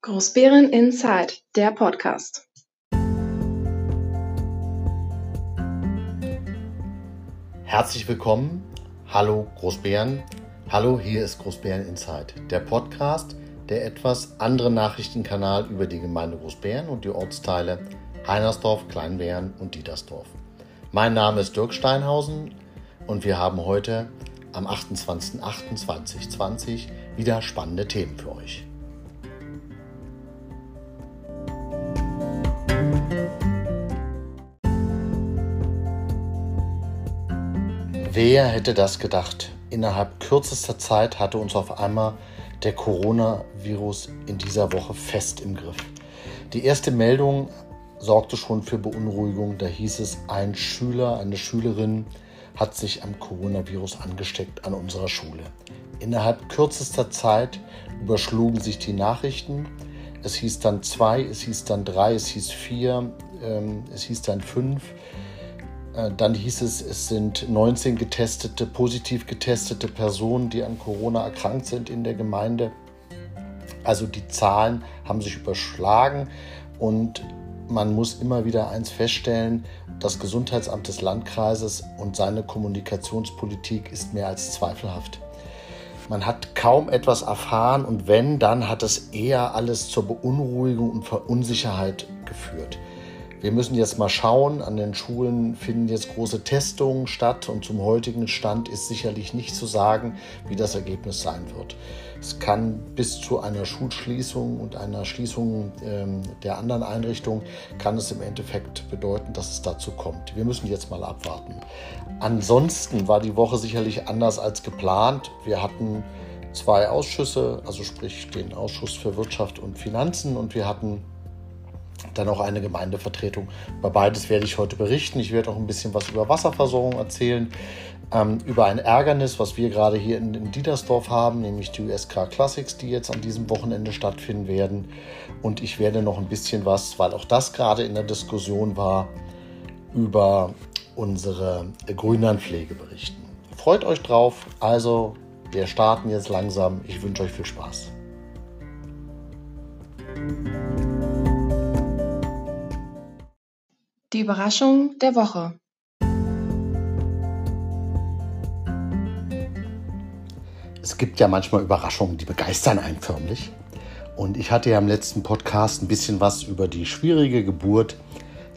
Großbären Inside, der Podcast. Herzlich willkommen. Hallo Großbären. Hallo, hier ist Großbären Inside, der Podcast, der etwas andere Nachrichtenkanal über die Gemeinde Großbären und die Ortsteile Heinersdorf, Kleinbären und Dietersdorf. Mein Name ist Dirk Steinhausen und wir haben heute am 28.08.2020 wieder spannende Themen für euch. Wer hätte das gedacht? Innerhalb kürzester Zeit hatte uns auf einmal der Coronavirus in dieser Woche fest im Griff. Die erste Meldung sorgte schon für Beunruhigung. Da hieß es, ein Schüler, eine Schülerin hat sich am Coronavirus angesteckt an unserer Schule. Innerhalb kürzester Zeit überschlugen sich die Nachrichten. Es hieß dann zwei, es hieß dann drei, es hieß vier, ähm, es hieß dann fünf. Äh, dann hieß es, es sind 19 getestete, positiv getestete Personen, die an Corona erkrankt sind in der Gemeinde. Also die Zahlen haben sich überschlagen und man muss immer wieder eins feststellen, das Gesundheitsamt des Landkreises und seine Kommunikationspolitik ist mehr als zweifelhaft. Man hat kaum etwas erfahren und wenn, dann hat es eher alles zur Beunruhigung und Verunsicherheit geführt. Wir müssen jetzt mal schauen, an den Schulen finden jetzt große Testungen statt und zum heutigen Stand ist sicherlich nicht zu sagen, wie das Ergebnis sein wird. Es kann bis zu einer Schulschließung und einer Schließung ähm, der anderen Einrichtungen, kann es im Endeffekt bedeuten, dass es dazu kommt. Wir müssen jetzt mal abwarten. Ansonsten war die Woche sicherlich anders als geplant. Wir hatten zwei Ausschüsse, also sprich den Ausschuss für Wirtschaft und Finanzen und wir hatten dann auch eine Gemeindevertretung. Über beides werde ich heute berichten. Ich werde auch ein bisschen was über Wasserversorgung erzählen, ähm, über ein Ärgernis, was wir gerade hier in, in Dietersdorf haben, nämlich die USK Classics, die jetzt an diesem Wochenende stattfinden werden. Und ich werde noch ein bisschen was, weil auch das gerade in der Diskussion war, über unsere Grünlandpflege berichten. Freut euch drauf. Also, wir starten jetzt langsam. Ich wünsche euch viel Spaß. Die Überraschung der Woche. Es gibt ja manchmal Überraschungen, die begeistern einen förmlich. Und ich hatte ja im letzten Podcast ein bisschen was über die schwierige Geburt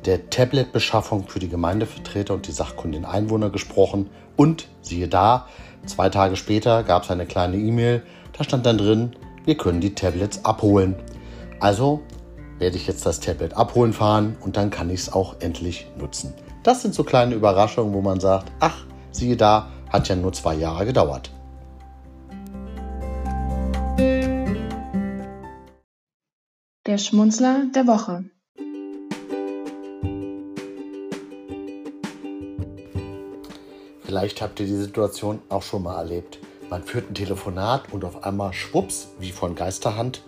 der Tablet-Beschaffung für die Gemeindevertreter und die sachkundigen Einwohner gesprochen. Und siehe da, zwei Tage später gab es eine kleine E-Mail, da stand dann drin, wir können die Tablets abholen. Also werde ich jetzt das Tablet abholen fahren und dann kann ich es auch endlich nutzen. Das sind so kleine Überraschungen, wo man sagt, ach, siehe da, hat ja nur zwei Jahre gedauert. Der Schmunzler der Woche. Vielleicht habt ihr die Situation auch schon mal erlebt. Man führt ein Telefonat und auf einmal schwupps, wie von Geisterhand,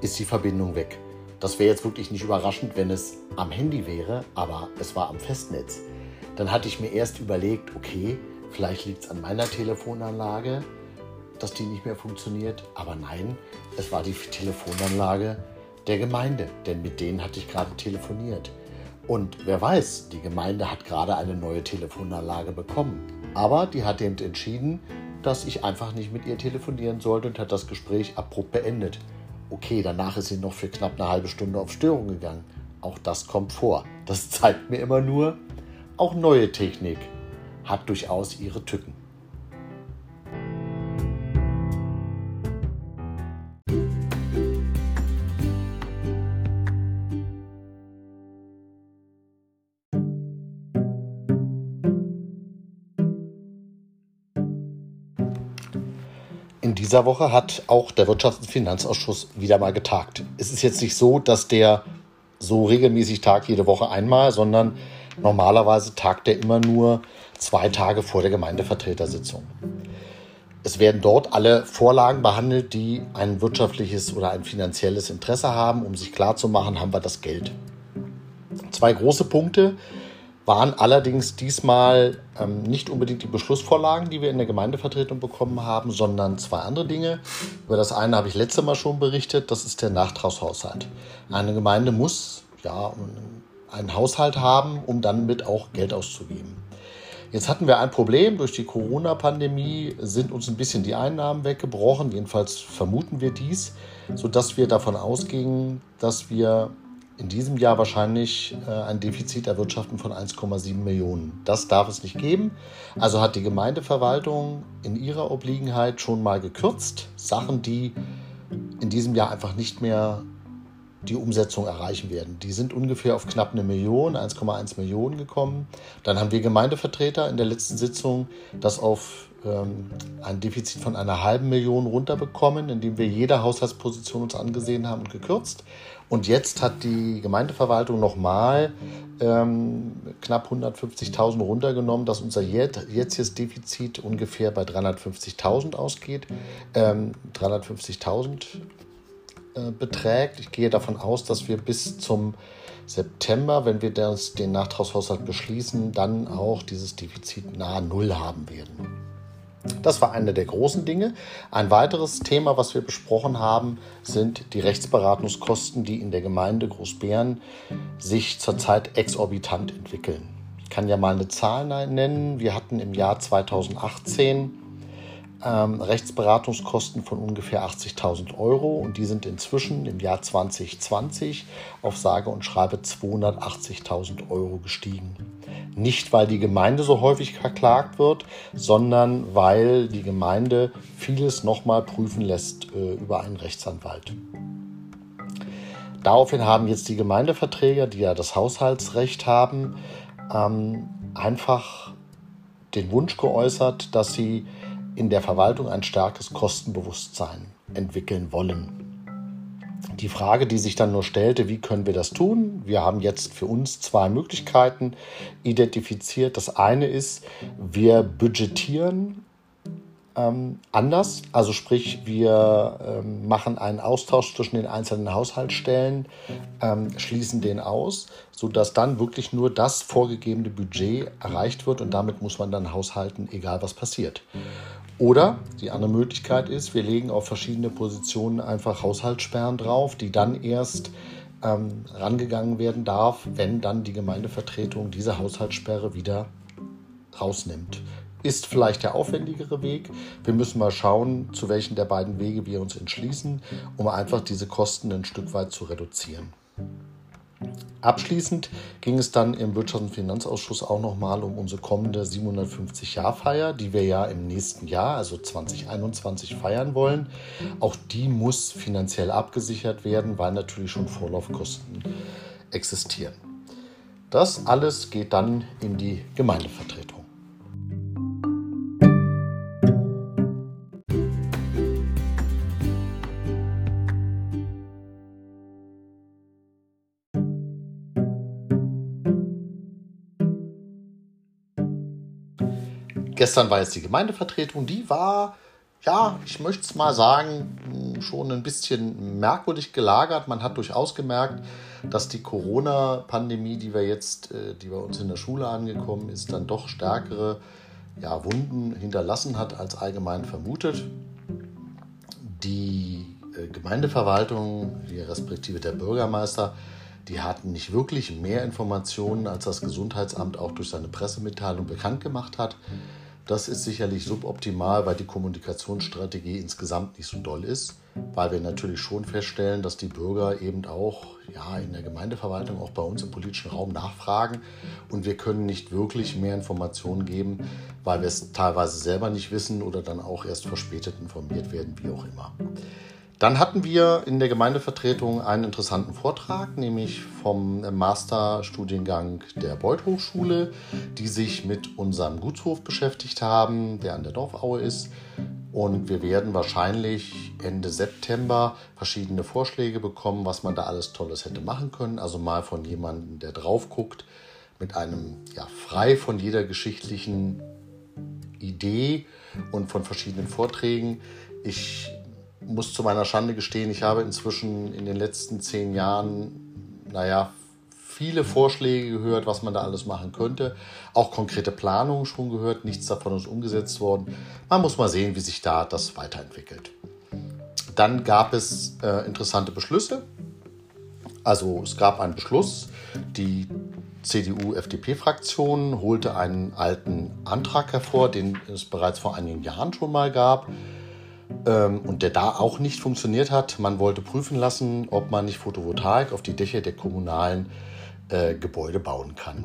ist die Verbindung weg. Das wäre jetzt wirklich nicht überraschend, wenn es am Handy wäre, aber es war am Festnetz. Dann hatte ich mir erst überlegt, okay, vielleicht liegt es an meiner Telefonanlage, dass die nicht mehr funktioniert. Aber nein, es war die Telefonanlage der Gemeinde, denn mit denen hatte ich gerade telefoniert. Und wer weiß, die Gemeinde hat gerade eine neue Telefonanlage bekommen. Aber die hat eben entschieden, dass ich einfach nicht mit ihr telefonieren sollte und hat das Gespräch abrupt beendet. Okay, danach ist sie noch für knapp eine halbe Stunde auf Störung gegangen. Auch das kommt vor. Das zeigt mir immer nur, auch neue Technik hat durchaus ihre Tücken. Dieser Woche hat auch der Wirtschafts- und Finanzausschuss wieder mal getagt. Es ist jetzt nicht so, dass der so regelmäßig tagt jede Woche einmal, sondern normalerweise tagt er immer nur zwei Tage vor der Gemeindevertretersitzung. Es werden dort alle Vorlagen behandelt, die ein wirtschaftliches oder ein finanzielles Interesse haben. Um sich klarzumachen, haben wir das Geld. Zwei große Punkte waren allerdings diesmal ähm, nicht unbedingt die Beschlussvorlagen, die wir in der Gemeindevertretung bekommen haben, sondern zwei andere Dinge. Über das eine habe ich letztes Mal schon berichtet, das ist der Nachtragshaushalt. Eine Gemeinde muss ja einen Haushalt haben, um dann mit auch Geld auszugeben. Jetzt hatten wir ein Problem. Durch die Corona-Pandemie sind uns ein bisschen die Einnahmen weggebrochen. Jedenfalls vermuten wir dies, sodass wir davon ausgingen, dass wir in diesem Jahr wahrscheinlich äh, ein Defizit erwirtschaften von 1,7 Millionen. Das darf es nicht geben. Also hat die Gemeindeverwaltung in ihrer Obliegenheit schon mal gekürzt. Sachen, die in diesem Jahr einfach nicht mehr die Umsetzung erreichen werden. Die sind ungefähr auf knapp eine Million, 1,1 Millionen gekommen. Dann haben wir Gemeindevertreter in der letzten Sitzung das auf ähm, ein Defizit von einer halben Million runterbekommen, indem wir jede Haushaltsposition uns angesehen haben und gekürzt. Und jetzt hat die Gemeindeverwaltung nochmal ähm, knapp 150.000 runtergenommen, dass unser jetziges Defizit ungefähr bei 350.000 ausgeht. Ähm, 350.000 äh, beträgt. Ich gehe davon aus, dass wir bis zum September, wenn wir das, den Nachtragshaushalt beschließen, dann auch dieses Defizit nahe Null haben werden. Das war eine der großen Dinge. Ein weiteres Thema, was wir besprochen haben, sind die Rechtsberatungskosten, die in der Gemeinde Großbären sich zurzeit exorbitant entwickeln. Ich kann ja mal eine Zahl nennen. Wir hatten im Jahr 2018 ähm, Rechtsberatungskosten von ungefähr 80.000 Euro und die sind inzwischen im Jahr 2020 auf sage und schreibe 280.000 Euro gestiegen. Nicht, weil die Gemeinde so häufig verklagt wird, sondern weil die Gemeinde vieles nochmal prüfen lässt äh, über einen Rechtsanwalt. Daraufhin haben jetzt die Gemeindeverträger, die ja das Haushaltsrecht haben, ähm, einfach den Wunsch geäußert, dass sie in der Verwaltung ein starkes Kostenbewusstsein entwickeln wollen. Die Frage, die sich dann nur stellte, wie können wir das tun? Wir haben jetzt für uns zwei Möglichkeiten identifiziert. Das eine ist, wir budgetieren ähm, anders. Also sprich, wir ähm, machen einen Austausch zwischen den einzelnen Haushaltsstellen, ähm, schließen den aus, sodass dann wirklich nur das vorgegebene Budget erreicht wird und damit muss man dann haushalten, egal was passiert. Oder die andere Möglichkeit ist, wir legen auf verschiedene Positionen einfach Haushaltssperren drauf, die dann erst ähm, rangegangen werden darf, wenn dann die Gemeindevertretung diese Haushaltssperre wieder rausnimmt. Ist vielleicht der aufwendigere Weg. Wir müssen mal schauen, zu welchen der beiden Wege wir uns entschließen, um einfach diese Kosten ein Stück weit zu reduzieren. Abschließend ging es dann im Wirtschafts- und Finanzausschuss auch nochmal um unsere kommende 750-Jahr-Feier, die wir ja im nächsten Jahr, also 2021, feiern wollen. Auch die muss finanziell abgesichert werden, weil natürlich schon Vorlaufkosten existieren. Das alles geht dann in die Gemeindevertretung. Gestern war jetzt die Gemeindevertretung, die war, ja, ich möchte es mal sagen, schon ein bisschen merkwürdig gelagert. Man hat durchaus gemerkt, dass die Corona-Pandemie, die wir jetzt, äh, die bei uns in der Schule angekommen ist, dann doch stärkere ja, Wunden hinterlassen hat als allgemein vermutet. Die äh, Gemeindeverwaltung, die respektive der Bürgermeister, die hatten nicht wirklich mehr Informationen, als das Gesundheitsamt auch durch seine Pressemitteilung bekannt gemacht hat. Das ist sicherlich suboptimal, weil die Kommunikationsstrategie insgesamt nicht so doll ist, weil wir natürlich schon feststellen, dass die Bürger eben auch ja, in der Gemeindeverwaltung, auch bei uns im politischen Raum nachfragen und wir können nicht wirklich mehr Informationen geben, weil wir es teilweise selber nicht wissen oder dann auch erst verspätet informiert werden, wie auch immer. Dann hatten wir in der Gemeindevertretung einen interessanten Vortrag, nämlich vom Masterstudiengang der Beuth Hochschule, die sich mit unserem Gutshof beschäftigt haben, der an der Dorfaue ist. Und wir werden wahrscheinlich Ende September verschiedene Vorschläge bekommen, was man da alles Tolles hätte machen können. Also mal von jemandem, der drauf guckt, mit einem ja, frei von jeder geschichtlichen Idee und von verschiedenen Vorträgen. Ich muss zu meiner Schande gestehen, ich habe inzwischen in den letzten zehn Jahren, naja, viele Vorschläge gehört, was man da alles machen könnte. Auch konkrete Planungen schon gehört. Nichts davon ist umgesetzt worden. Man muss mal sehen, wie sich da das weiterentwickelt. Dann gab es äh, interessante Beschlüsse. Also es gab einen Beschluss, die CDU-FDP-Fraktion holte einen alten Antrag hervor, den es bereits vor einigen Jahren schon mal gab ähm, und der da auch nicht funktioniert hat. Man wollte prüfen lassen, ob man nicht Photovoltaik auf die Dächer der kommunalen äh, Gebäude bauen kann.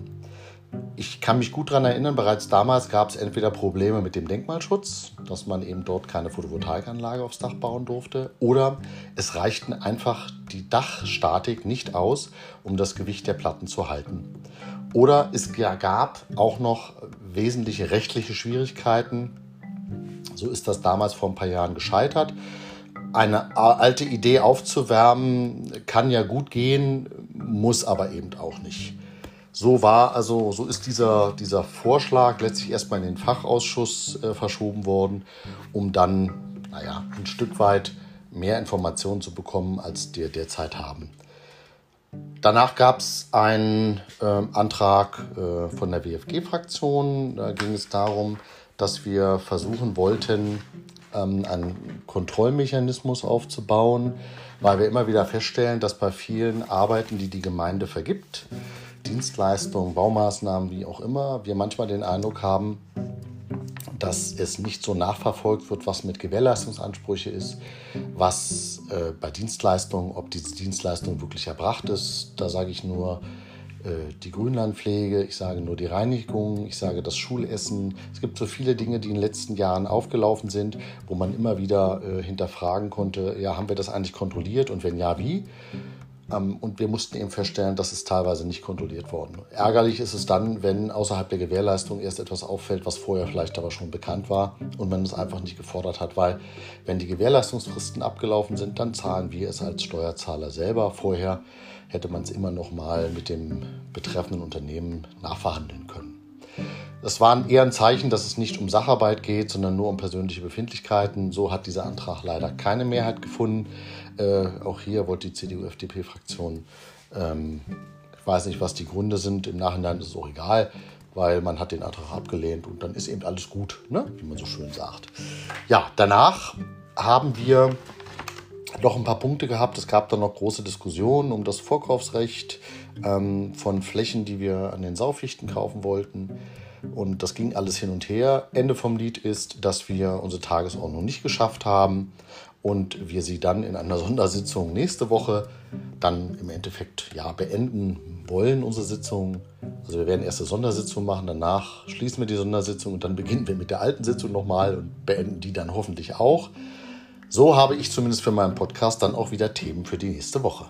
Ich kann mich gut daran erinnern, bereits damals gab es entweder Probleme mit dem Denkmalschutz, dass man eben dort keine Photovoltaikanlage aufs Dach bauen durfte, oder es reichten einfach die Dachstatik nicht aus, um das Gewicht der Platten zu halten. Oder es gab auch noch wesentliche rechtliche Schwierigkeiten. So ist das damals vor ein paar Jahren gescheitert. Eine alte Idee aufzuwärmen kann ja gut gehen, muss aber eben auch nicht. So war also, so ist dieser, dieser Vorschlag letztlich erstmal in den Fachausschuss äh, verschoben worden, um dann, naja, ein Stück weit mehr Informationen zu bekommen, als wir derzeit haben. Danach gab es einen äh, Antrag äh, von der WFG-Fraktion. Da ging es darum, dass wir versuchen wollten, ähm, einen Kontrollmechanismus aufzubauen, weil wir immer wieder feststellen, dass bei vielen Arbeiten, die die Gemeinde vergibt, Dienstleistungen, Baumaßnahmen, wie auch immer, wir manchmal den Eindruck haben, dass es nicht so nachverfolgt wird, was mit Gewährleistungsansprüche ist, was äh, bei Dienstleistungen, ob diese Dienstleistung wirklich erbracht ist. Da sage ich nur die Grünlandpflege, ich sage nur die Reinigung, ich sage das Schulessen. Es gibt so viele Dinge, die in den letzten Jahren aufgelaufen sind, wo man immer wieder äh, hinterfragen konnte, ja, haben wir das eigentlich kontrolliert und wenn ja, wie? Ähm, und wir mussten eben feststellen, dass es teilweise nicht kontrolliert worden. Ärgerlich ist es dann, wenn außerhalb der Gewährleistung erst etwas auffällt, was vorher vielleicht aber schon bekannt war und man es einfach nicht gefordert hat, weil wenn die Gewährleistungsfristen abgelaufen sind, dann zahlen wir es als Steuerzahler selber. Vorher hätte man es immer noch mal mit dem betreffenden Unternehmen nachverhandeln können. Das war eher ein Zeichen, dass es nicht um Sacharbeit geht, sondern nur um persönliche Befindlichkeiten. So hat dieser Antrag leider keine Mehrheit gefunden. Äh, auch hier wollte die CDU-FDP-Fraktion, ähm, ich weiß nicht, was die Gründe sind, im Nachhinein ist es auch egal, weil man hat den Antrag abgelehnt und dann ist eben alles gut, ne? wie man so schön sagt. Ja, danach haben wir noch ein paar Punkte gehabt. Es gab dann noch große Diskussionen um das Vorkaufsrecht ähm, von Flächen, die wir an den Saufichten kaufen wollten. Und das ging alles hin und her. Ende vom Lied ist, dass wir unsere Tagesordnung nicht geschafft haben und wir sie dann in einer Sondersitzung nächste Woche dann im Endeffekt ja beenden wollen, unsere Sitzung. Also wir werden erst eine Sondersitzung machen, danach schließen wir die Sondersitzung und dann beginnen wir mit der alten Sitzung nochmal und beenden die dann hoffentlich auch. So habe ich zumindest für meinen Podcast dann auch wieder Themen für die nächste Woche.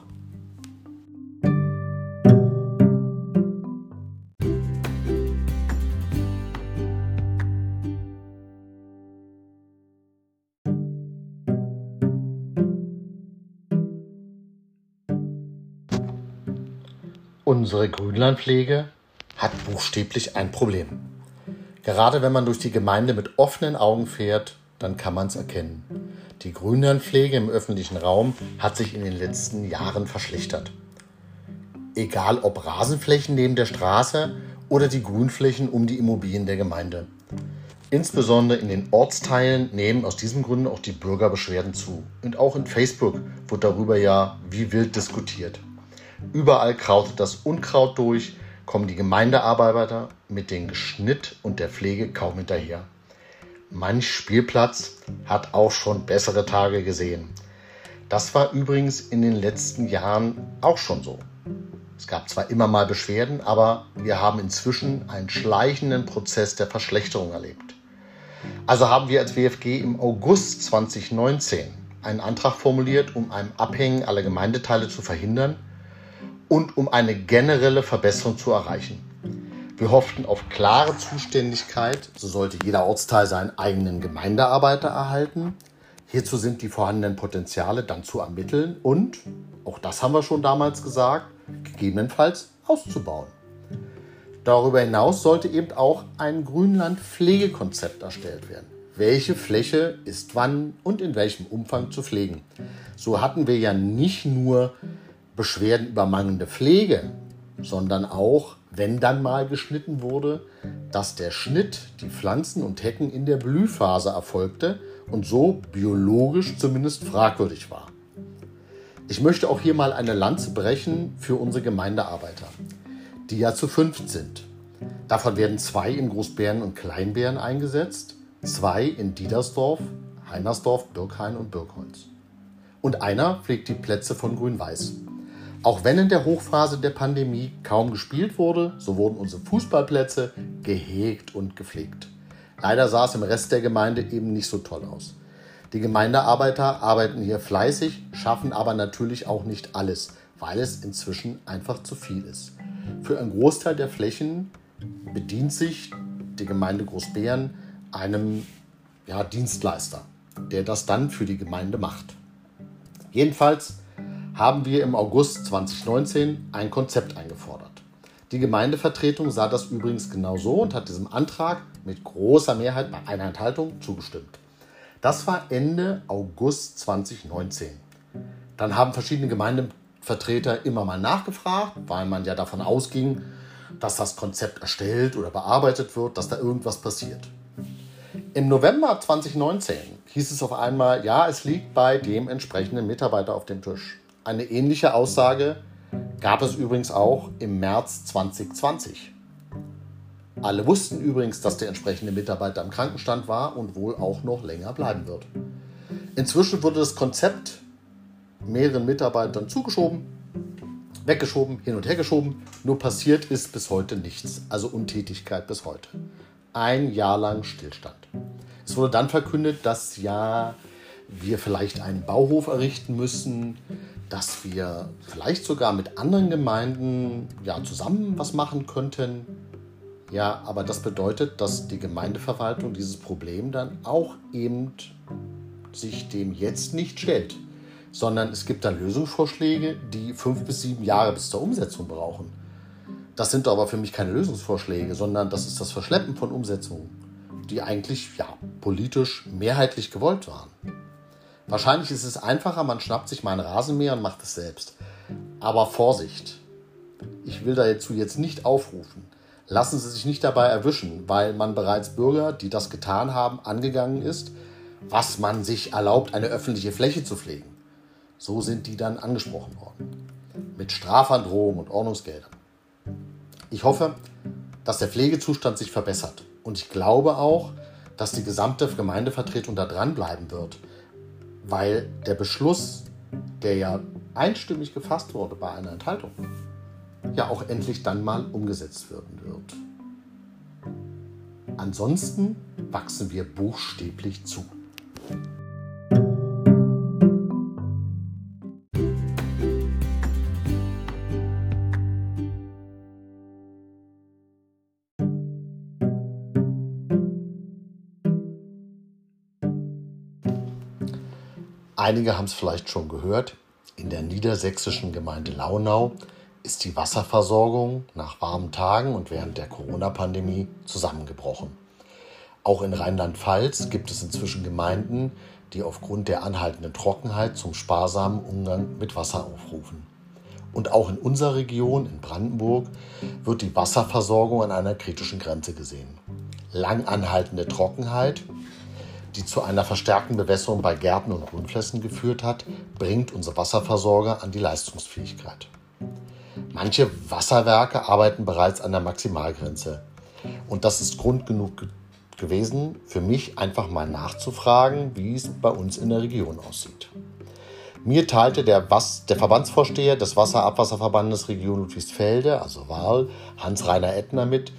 Unsere Grünlandpflege hat buchstäblich ein Problem. Gerade wenn man durch die Gemeinde mit offenen Augen fährt, dann kann man es erkennen. Die Grünlandpflege im öffentlichen Raum hat sich in den letzten Jahren verschlechtert. Egal ob Rasenflächen neben der Straße oder die Grünflächen um die Immobilien der Gemeinde. Insbesondere in den Ortsteilen nehmen aus diesem Grund auch die Bürgerbeschwerden zu. Und auch in Facebook wird darüber ja wie wild diskutiert. Überall krautet das Unkraut durch, kommen die Gemeindearbeiter mit dem Geschnitt und der Pflege kaum hinterher. Manch Spielplatz hat auch schon bessere Tage gesehen. Das war übrigens in den letzten Jahren auch schon so. Es gab zwar immer mal Beschwerden, aber wir haben inzwischen einen schleichenden Prozess der Verschlechterung erlebt. Also haben wir als WFG im August 2019 einen Antrag formuliert, um ein Abhängen aller Gemeindeteile zu verhindern und um eine generelle Verbesserung zu erreichen. Wir hofften auf klare Zuständigkeit, so sollte jeder Ortsteil seinen eigenen Gemeindearbeiter erhalten. Hierzu sind die vorhandenen Potenziale dann zu ermitteln und, auch das haben wir schon damals gesagt, gegebenenfalls auszubauen. Darüber hinaus sollte eben auch ein Grünland-Pflegekonzept erstellt werden. Welche Fläche ist wann und in welchem Umfang zu pflegen? So hatten wir ja nicht nur Beschwerden über mangelnde Pflege, sondern auch, wenn dann mal geschnitten wurde, dass der Schnitt, die Pflanzen und Hecken in der Blühphase erfolgte und so biologisch zumindest fragwürdig war. Ich möchte auch hier mal eine Lanze brechen für unsere Gemeindearbeiter, die ja zu fünft sind. Davon werden zwei in Großbären und Kleinbären eingesetzt, zwei in Diedersdorf, Heinersdorf, Birkhain und Birkholz. Und einer pflegt die Plätze von Grün-Weiß. Auch wenn in der Hochphase der Pandemie kaum gespielt wurde, so wurden unsere Fußballplätze gehegt und gepflegt. Leider sah es im Rest der Gemeinde eben nicht so toll aus. Die Gemeindearbeiter arbeiten hier fleißig, schaffen aber natürlich auch nicht alles, weil es inzwischen einfach zu viel ist. Für einen Großteil der Flächen bedient sich die Gemeinde Großbären einem ja, Dienstleister, der das dann für die Gemeinde macht. Jedenfalls haben wir im August 2019 ein Konzept eingefordert. Die Gemeindevertretung sah das übrigens genau so und hat diesem Antrag mit großer Mehrheit bei einer Enthaltung zugestimmt. Das war Ende August 2019. Dann haben verschiedene Gemeindevertreter immer mal nachgefragt, weil man ja davon ausging, dass das Konzept erstellt oder bearbeitet wird, dass da irgendwas passiert. Im November 2019 hieß es auf einmal, ja, es liegt bei dem entsprechenden Mitarbeiter auf dem Tisch. Eine ähnliche Aussage gab es übrigens auch im März 2020. Alle wussten übrigens, dass der entsprechende Mitarbeiter im Krankenstand war und wohl auch noch länger bleiben wird. Inzwischen wurde das Konzept mehreren Mitarbeitern zugeschoben weggeschoben, hin und her geschoben. Nur passiert ist bis heute nichts. Also Untätigkeit bis heute. Ein Jahr lang Stillstand. Es wurde dann verkündet, dass ja wir vielleicht einen Bauhof errichten müssen, dass wir vielleicht sogar mit anderen Gemeinden ja, zusammen was machen könnten. Ja, aber das bedeutet, dass die Gemeindeverwaltung dieses Problem dann auch eben sich dem jetzt nicht stellt sondern es gibt dann Lösungsvorschläge, die fünf bis sieben Jahre bis zur Umsetzung brauchen. Das sind aber für mich keine Lösungsvorschläge, sondern das ist das Verschleppen von Umsetzungen, die eigentlich ja, politisch mehrheitlich gewollt waren. Wahrscheinlich ist es einfacher, man schnappt sich mal Rasenmäher und macht es selbst. Aber Vorsicht! Ich will dazu jetzt nicht aufrufen. Lassen Sie sich nicht dabei erwischen, weil man bereits Bürger, die das getan haben, angegangen ist, was man sich erlaubt, eine öffentliche Fläche zu pflegen. So sind die dann angesprochen worden. Mit Strafandrohungen und Ordnungsgeldern. Ich hoffe, dass der Pflegezustand sich verbessert. Und ich glaube auch, dass die gesamte Gemeindevertretung da dranbleiben wird. Weil der Beschluss, der ja einstimmig gefasst wurde bei einer Enthaltung, ja auch endlich dann mal umgesetzt werden wird. Ansonsten wachsen wir buchstäblich zu. Einige haben es vielleicht schon gehört. In der niedersächsischen Gemeinde Launau ist die Wasserversorgung nach warmen Tagen und während der Corona-Pandemie zusammengebrochen. Auch in Rheinland-Pfalz gibt es inzwischen Gemeinden, die aufgrund der anhaltenden Trockenheit zum sparsamen Umgang mit Wasser aufrufen. Und auch in unserer Region, in Brandenburg, wird die Wasserversorgung an einer kritischen Grenze gesehen. Lang anhaltende Trockenheit die zu einer verstärkten Bewässerung bei Gärten und Grünflächen geführt hat, bringt unsere Wasserversorger an die Leistungsfähigkeit. Manche Wasserwerke arbeiten bereits an der Maximalgrenze. Und das ist Grund genug gewesen, für mich einfach mal nachzufragen, wie es bei uns in der Region aussieht. Mir teilte der, Was der Verbandsvorsteher des Wasserabwasserverbandes Region Ludwigsfelde, also Wahl, Hans-Rainer Ettner mit,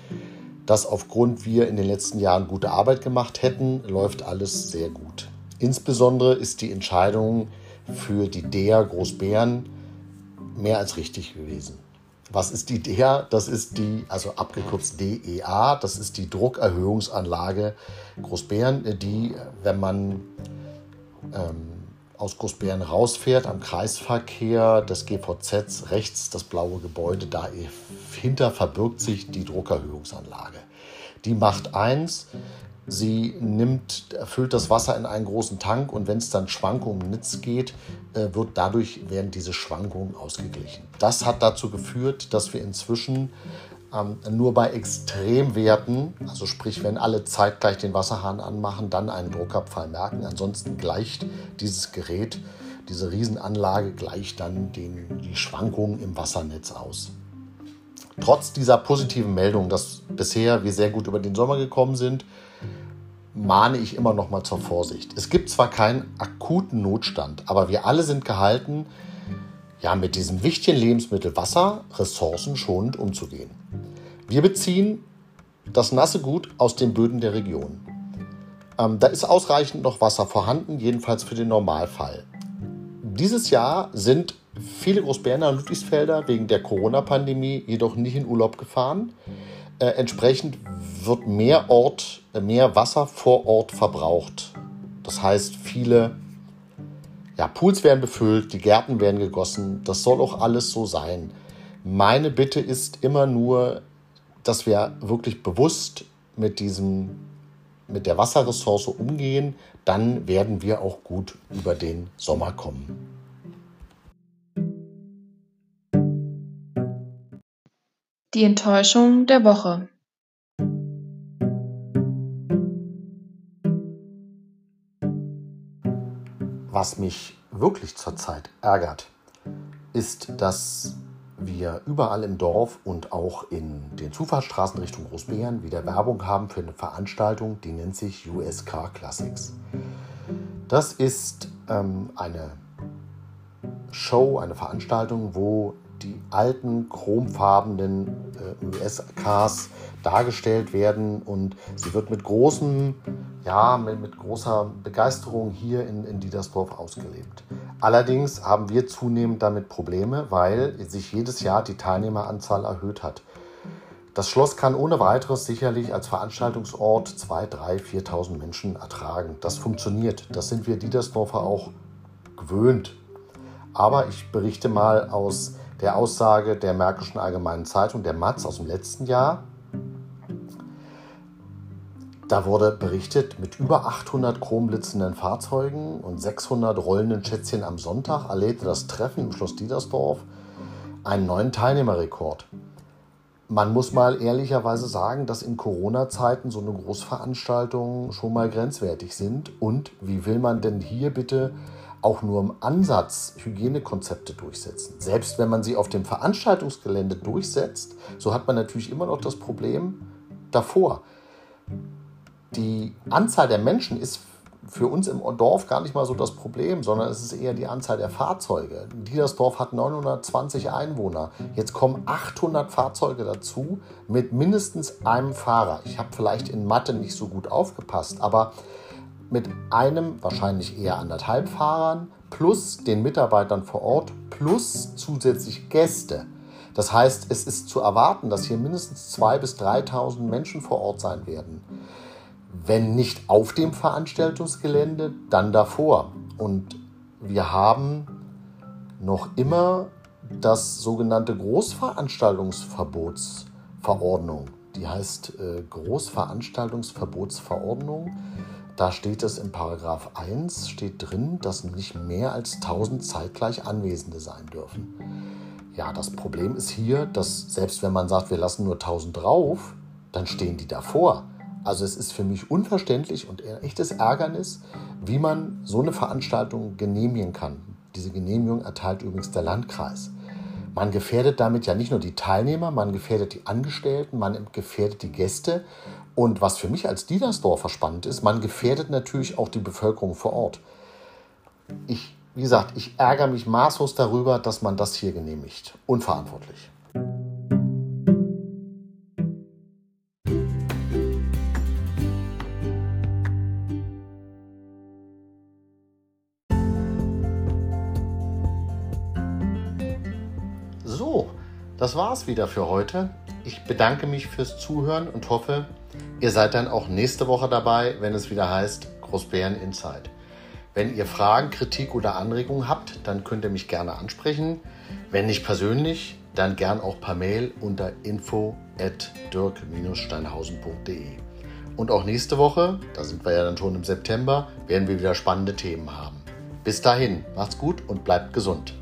dass aufgrund wir in den letzten Jahren gute Arbeit gemacht hätten, läuft alles sehr gut. Insbesondere ist die Entscheidung für die DEA Großbären mehr als richtig gewesen. Was ist die DEA? Das ist die, also abgekürzt DEA, das ist die Druckerhöhungsanlage Großbären, die, wenn man ähm, aus Großbären rausfährt, am Kreisverkehr des GVZ rechts das blaue Gebäude, dahinter verbirgt sich die Druckerhöhungsanlage. Die macht eins, sie nimmt, erfüllt das Wasser in einen großen Tank und wenn es dann Schwankungen im Netz geht, äh, wird dadurch werden diese Schwankungen ausgeglichen. Das hat dazu geführt, dass wir inzwischen ähm, nur bei Extremwerten, also sprich, wenn alle zeitgleich den Wasserhahn anmachen, dann einen Druckabfall merken. Ansonsten gleicht dieses Gerät, diese Riesenanlage gleicht dann den, die Schwankungen im Wassernetz aus. Trotz dieser positiven Meldung, dass bisher wir sehr gut über den Sommer gekommen sind, mahne ich immer noch mal zur Vorsicht. Es gibt zwar keinen akuten Notstand, aber wir alle sind gehalten, ja, mit diesem wichtigen Lebensmittel Wasser ressourcenschonend umzugehen. Wir beziehen das nasse Gut aus den Böden der Region. Ähm, da ist ausreichend noch Wasser vorhanden, jedenfalls für den Normalfall. Dieses Jahr sind viele Großberner und Ludwigsfelder wegen der Corona-Pandemie jedoch nicht in Urlaub gefahren. Äh, entsprechend wird mehr, Ort, äh, mehr Wasser vor Ort verbraucht. Das heißt, viele ja, Pools werden befüllt, die Gärten werden gegossen. Das soll auch alles so sein. Meine Bitte ist immer nur, dass wir wirklich bewusst mit diesem mit der Wasserressource umgehen, dann werden wir auch gut über den Sommer kommen. Die Enttäuschung der Woche. Was mich wirklich zurzeit ärgert, ist, dass wir überall im Dorf und auch in den Zufahrtsstraßen Richtung Großbären wieder Werbung haben für eine Veranstaltung, die nennt sich US Car Classics. Das ist ähm, eine Show, eine Veranstaltung, wo die alten chromfarbenen äh, US-Cars dargestellt werden und sie wird mit großem, ja, mit, mit großer Begeisterung hier in, in Diedersdorf ausgelebt. Allerdings haben wir zunehmend damit Probleme, weil sich jedes Jahr die Teilnehmeranzahl erhöht hat. Das Schloss kann ohne weiteres sicherlich als Veranstaltungsort 2.000, 3.000, 4.000 Menschen ertragen. Das funktioniert. Das sind wir Diedersdorfer auch gewöhnt. Aber ich berichte mal aus der Aussage der Märkischen Allgemeinen Zeitung, der Matz aus dem letzten Jahr. Da wurde berichtet, mit über 800 chromblitzenden Fahrzeugen und 600 rollenden Schätzchen am Sonntag erlebte das Treffen im Schloss Diedersdorf einen neuen Teilnehmerrekord. Man muss mal ehrlicherweise sagen, dass in Corona-Zeiten so eine Großveranstaltung schon mal grenzwertig sind. Und wie will man denn hier bitte auch nur im Ansatz Hygienekonzepte durchsetzen. Selbst wenn man sie auf dem Veranstaltungsgelände durchsetzt, so hat man natürlich immer noch das Problem davor. Die Anzahl der Menschen ist für uns im Dorf gar nicht mal so das Problem, sondern es ist eher die Anzahl der Fahrzeuge. Diedersdorf hat 920 Einwohner. Jetzt kommen 800 Fahrzeuge dazu mit mindestens einem Fahrer. Ich habe vielleicht in Mathe nicht so gut aufgepasst, aber mit einem, wahrscheinlich eher anderthalb Fahrern, plus den Mitarbeitern vor Ort, plus zusätzlich Gäste. Das heißt, es ist zu erwarten, dass hier mindestens 2.000 bis 3.000 Menschen vor Ort sein werden. Wenn nicht auf dem Veranstaltungsgelände, dann davor. Und wir haben noch immer das sogenannte Großveranstaltungsverbotsverordnung. Die heißt äh, Großveranstaltungsverbotsverordnung. Da steht es in Paragraph 1 steht drin, dass nicht mehr als 1000 zeitgleich Anwesende sein dürfen. Ja, das Problem ist hier, dass selbst wenn man sagt, wir lassen nur 1000 drauf, dann stehen die davor. Also es ist für mich unverständlich und ein echtes Ärgernis, wie man so eine Veranstaltung genehmigen kann. Diese Genehmigung erteilt übrigens der Landkreis. Man gefährdet damit ja nicht nur die Teilnehmer, man gefährdet die Angestellten, man gefährdet die Gäste und was für mich als Diedersdorfer spannend ist, man gefährdet natürlich auch die Bevölkerung vor Ort. Ich, wie gesagt, ich ärgere mich maßlos darüber, dass man das hier genehmigt. Unverantwortlich. So, das war's wieder für heute. Ich bedanke mich fürs Zuhören und hoffe, Ihr seid dann auch nächste Woche dabei, wenn es wieder heißt Großbären Insight. Wenn ihr Fragen, Kritik oder Anregungen habt, dann könnt ihr mich gerne ansprechen. Wenn nicht persönlich, dann gern auch per Mail unter info dirk-steinhausen.de. Und auch nächste Woche, da sind wir ja dann schon im September, werden wir wieder spannende Themen haben. Bis dahin, macht's gut und bleibt gesund.